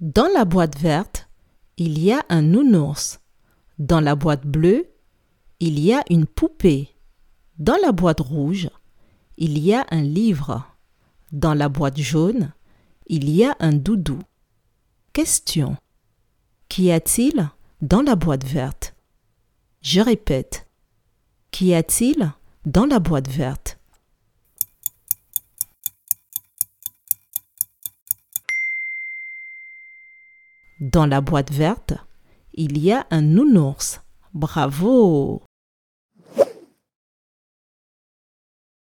Dans la boîte verte, il y a un nounours. Dans la boîte bleue, il y a une poupée. Dans la boîte rouge, il y a un livre. Dans la boîte jaune, il y a un doudou. Question. Qu'y a-t-il dans la boîte verte? Je répète. Qu'y a-t-il dans la boîte verte? Dans la boîte verte, il y a un nounours. Bravo